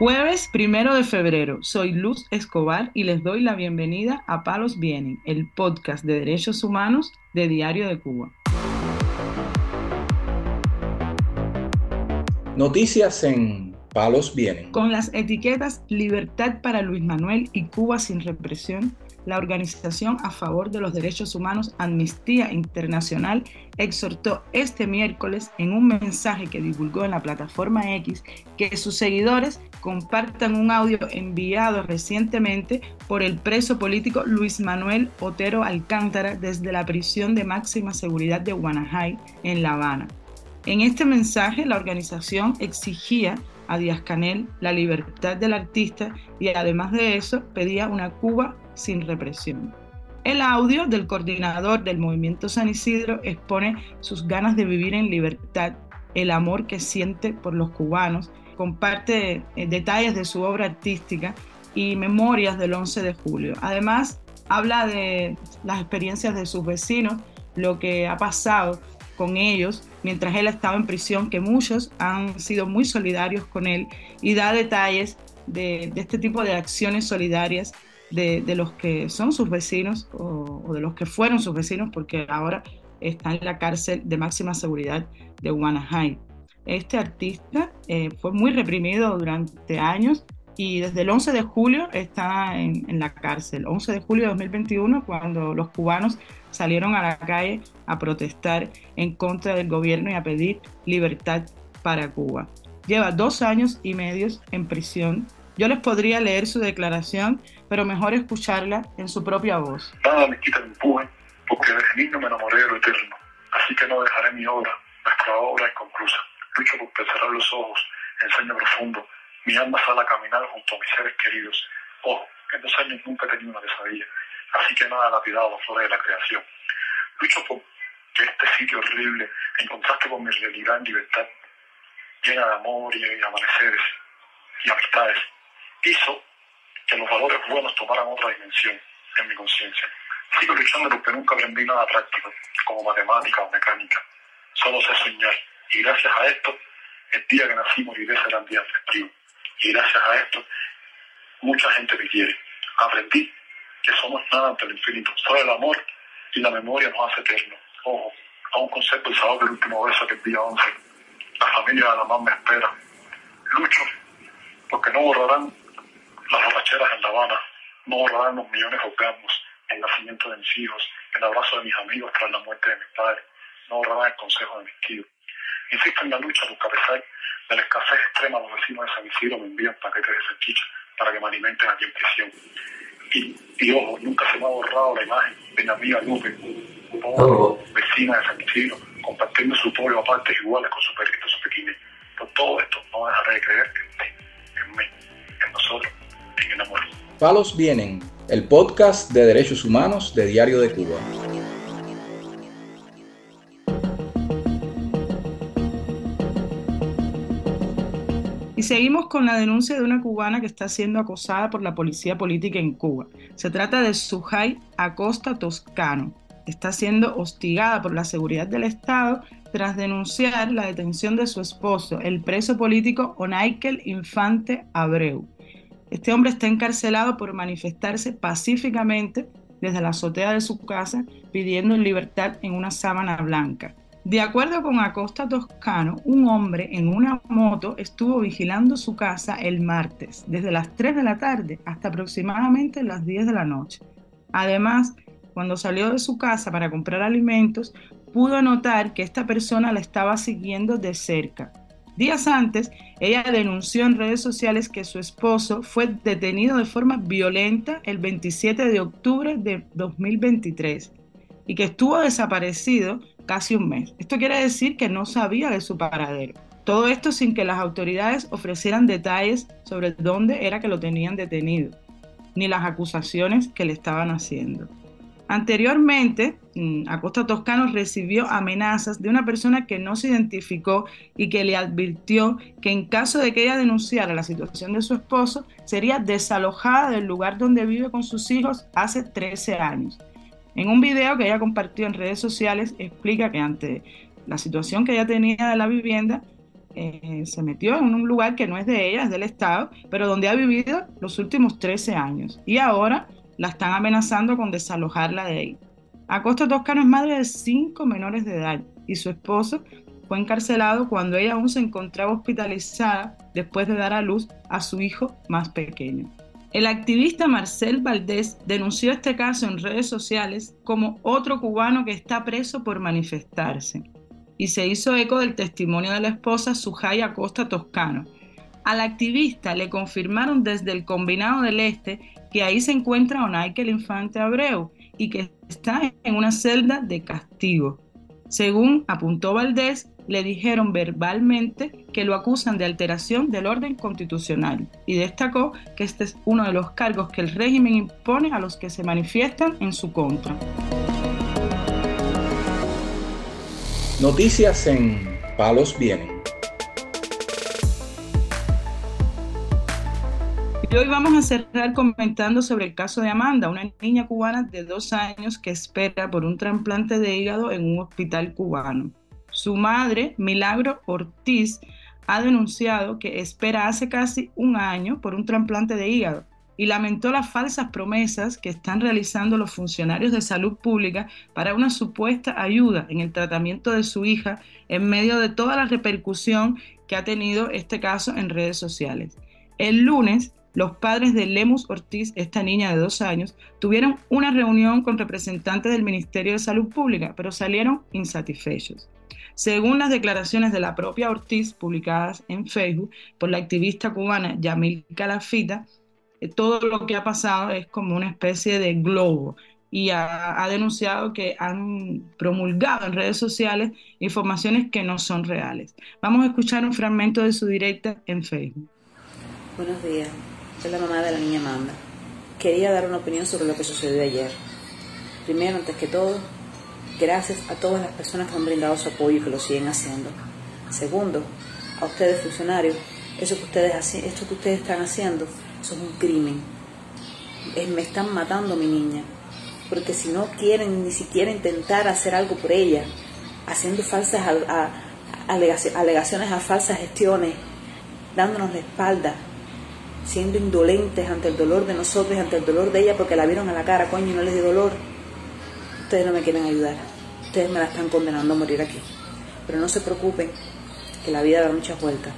Jueves primero de febrero, soy Luz Escobar y les doy la bienvenida a Palos Vienen, el podcast de derechos humanos de Diario de Cuba. Noticias en Palos Vienen. Con las etiquetas Libertad para Luis Manuel y Cuba sin represión, la organización a favor de los derechos humanos Amnistía Internacional exhortó este miércoles en un mensaje que divulgó en la plataforma X que sus seguidores compartan un audio enviado recientemente por el preso político Luis Manuel Otero Alcántara desde la prisión de máxima seguridad de Guanajay en La Habana. En este mensaje la organización exigía a Díaz Canel la libertad del artista y además de eso pedía una Cuba sin represión. El audio del coordinador del movimiento San Isidro expone sus ganas de vivir en libertad, el amor que siente por los cubanos, comparte eh, detalles de su obra artística y memorias del 11 de julio. Además, habla de las experiencias de sus vecinos, lo que ha pasado con ellos mientras él estaba en prisión, que muchos han sido muy solidarios con él y da detalles de, este tipo de acciones solidarias de, los que son sus vecinos o, de los que fueron sus vecinos porque ahora está en la cárcel de máxima seguridad de Guanajay. Este artista eh, fue muy reprimido durante años y desde el 11 de julio está en, en, la cárcel. 11 de julio de 2021, cuando los cubanos salieron a la calle a protestar en contra del gobierno y a pedir libertad para Cuba. Lleva dos años y medio en prisión. Yo les podría leer su declaración, pero mejor escucharla en su propia voz. Nada me quita el empuje, porque desde niño me enamoré de lo eterno. Así que no dejaré mi obra, nuestra obra inconclusa. Lucho por cerrar los ojos en sueño profundo. Mi alma sale a caminar junto a mis seres queridos. Ojo, en dos años nunca he tenido una pesadilla. Así que nada lapidado flores de la creación. Lucho por que este sitio horrible, en contraste con mi realidad en libertad, llena de amor y amaneceres y amistades, hizo que los valores buenos tomaran otra dimensión en mi conciencia. Sigo luchando porque nunca aprendí nada práctico, como matemática o mecánica. Solo sé soñar. Y gracias a esto, el día que nací moriré será un día festivo. Y gracias a esto, mucha gente me quiere. Aprendí que somos nada ante el infinito. Solo el amor y la memoria nos hace eternos. Ojo, aún concepto el sábado del último beso que el día 11. La familia de la mamá me espera. Lucho, porque no borrarán las borracheras en La Habana, no borrarán los millones de orgasmos, el nacimiento de mis hijos, el abrazo de mis amigos tras la muerte de mis padres, no borrarán el consejo de mis tíos. Insisto en la lucha porque a pesar de la escasez extrema, los vecinos de San Isidro me envían paquetes de salchicha para que me alimenten aquí en prisión. Y, ojo, nunca se me ha borrado la imagen de mi amiga Lupe, vecina de San Isidro, compartiendo su pollo a partes iguales con su perrito, su pequeño. Por todo esto, no dejaré de creer en amor. Palos Vienen, el podcast de derechos humanos de Diario de Cuba. Y seguimos con la denuncia de una cubana que está siendo acosada por la policía política en Cuba. Se trata de Sujay Acosta Toscano. Está siendo hostigada por la seguridad del Estado tras denunciar la detención de su esposo, el preso político Onaikel Infante Abreu. Este hombre está encarcelado por manifestarse pacíficamente desde la azotea de su casa pidiendo libertad en una sábana blanca. De acuerdo con Acosta Toscano, un hombre en una moto estuvo vigilando su casa el martes, desde las 3 de la tarde hasta aproximadamente las 10 de la noche. Además, cuando salió de su casa para comprar alimentos, pudo notar que esta persona la estaba siguiendo de cerca. Días antes, ella denunció en redes sociales que su esposo fue detenido de forma violenta el 27 de octubre de 2023 y que estuvo desaparecido casi un mes. Esto quiere decir que no sabía de su paradero. Todo esto sin que las autoridades ofrecieran detalles sobre dónde era que lo tenían detenido, ni las acusaciones que le estaban haciendo. Anteriormente, mm, Acosta Toscano recibió amenazas de una persona que no se identificó y que le advirtió que en caso de que ella denunciara la situación de su esposo, sería desalojada del lugar donde vive con sus hijos hace 13 años. En un video que ella compartió en redes sociales explica que ante la situación que ella tenía de la vivienda, eh, se metió en un lugar que no es de ella, es del Estado, pero donde ha vivido los últimos 13 años. Y ahora la están amenazando con desalojarla de ahí. Acosta Toscano es madre de cinco menores de edad y su esposo fue encarcelado cuando ella aún se encontraba hospitalizada después de dar a luz a su hijo más pequeño. El activista Marcel Valdés denunció este caso en redes sociales como otro cubano que está preso por manifestarse y se hizo eco del testimonio de la esposa Sujaya Costa Toscano. Al activista le confirmaron desde el Combinado del Este que ahí se encuentra Onaike el Infante Abreu y que está en una celda de castigo. Según apuntó Valdés, le dijeron verbalmente que lo acusan de alteración del orden constitucional y destacó que este es uno de los cargos que el régimen impone a los que se manifiestan en su contra. Noticias en Palos Vienen. Y hoy vamos a cerrar comentando sobre el caso de Amanda, una niña cubana de dos años que espera por un trasplante de hígado en un hospital cubano. Su madre, Milagro Ortiz, ha denunciado que espera hace casi un año por un trasplante de hígado y lamentó las falsas promesas que están realizando los funcionarios de salud pública para una supuesta ayuda en el tratamiento de su hija en medio de toda la repercusión que ha tenido este caso en redes sociales. El lunes, los padres de Lemus Ortiz, esta niña de dos años, tuvieron una reunión con representantes del Ministerio de Salud Pública, pero salieron insatisfechos. Según las declaraciones de la propia Ortiz, publicadas en Facebook por la activista cubana Yamil Calafita, eh, todo lo que ha pasado es como una especie de globo y ha, ha, denunciado que han promulgado en redes sociales informaciones que no son reales. Vamos a escuchar un fragmento de su directa en Facebook. Buenos días es la mamá de la niña Amanda. Quería dar una opinión sobre lo que sucedió ayer. Primero, antes que todo, gracias a todas las personas que han brindado su apoyo y que lo siguen haciendo. Segundo, a ustedes funcionarios, eso que ustedes, esto que ustedes están haciendo, eso es un crimen. me están matando mi niña. Porque si no quieren ni siquiera intentar hacer algo por ella, haciendo falsas alegaciones a falsas gestiones, dándonos la espalda, siendo indolentes ante el dolor de nosotros ante el dolor de ella porque la vieron a la cara, coño, y no les dio dolor. Ustedes no me quieren ayudar. Ustedes me la están condenando a morir aquí. Pero no se preocupen, que la vida da muchas vueltas.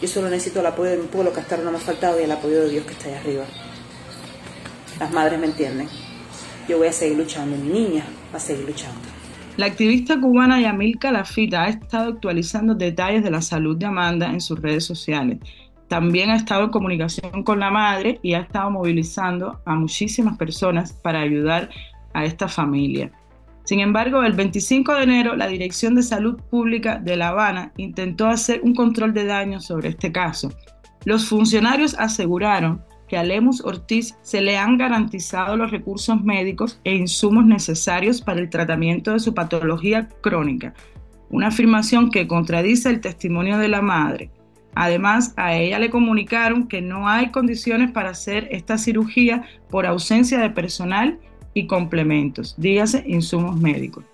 Yo solo necesito el apoyo de mi pueblo, que hasta ahora no me ha faltado, y el apoyo de Dios que está ahí arriba. Las madres me entienden. Yo voy a seguir luchando, mi niña va a seguir luchando. La activista cubana Yamil Calafita ha estado actualizando detalles de la salud de Amanda en sus redes sociales también ha estado en comunicación con la madre y ha estado movilizando a muchísimas personas para ayudar a esta familia. Sin embargo, el 25 de enero, la Dirección de Salud Pública de La Habana intentó hacer un control de daños sobre este caso. Los funcionarios aseguraron que a Lemus Ortiz se le han garantizado los recursos médicos e insumos necesarios para el tratamiento de su patología crónica, una afirmación que contradice el testimonio de la madre, Además, a ella le comunicaron que no hay condiciones para hacer esta cirugía por ausencia de personal y complementos, dígase insumos médicos.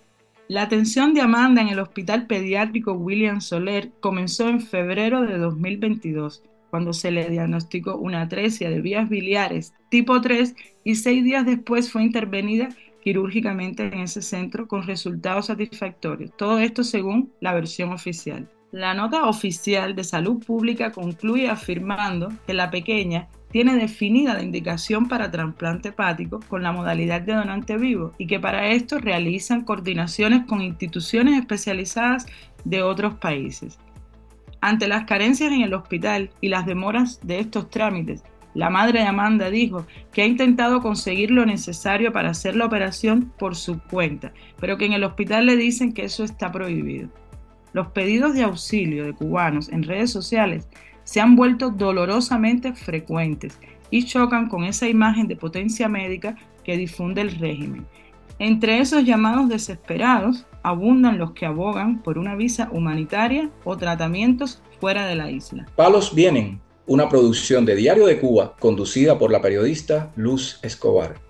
La atención de Amanda en el Hospital Pediátrico William Soler comenzó en febrero de 2022, cuando se le diagnosticó una atresia de vías biliares tipo 3 y seis días después fue intervenida quirúrgicamente en ese centro con resultados satisfactorios. Todo esto según la versión oficial. La nota oficial de salud pública concluye afirmando que la pequeña tiene definida la indicación para trasplante hepático con la modalidad de donante vivo y que para esto realizan coordinaciones con instituciones especializadas de otros países. Ante las carencias en el hospital y las demoras de estos trámites, la madre de Amanda dijo que ha intentado conseguir lo necesario para hacer la operación por su cuenta, pero que en el hospital le dicen que eso está prohibido. Los pedidos de auxilio de cubanos en redes sociales se han vuelto dolorosamente frecuentes y chocan con esa imagen de potencia médica que difunde el régimen. Entre esos llamados desesperados abundan los que abogan por una visa humanitaria o tratamientos fuera de la isla. Palos vienen, una producción de Diario de Cuba conducida por la periodista Luz Escobar.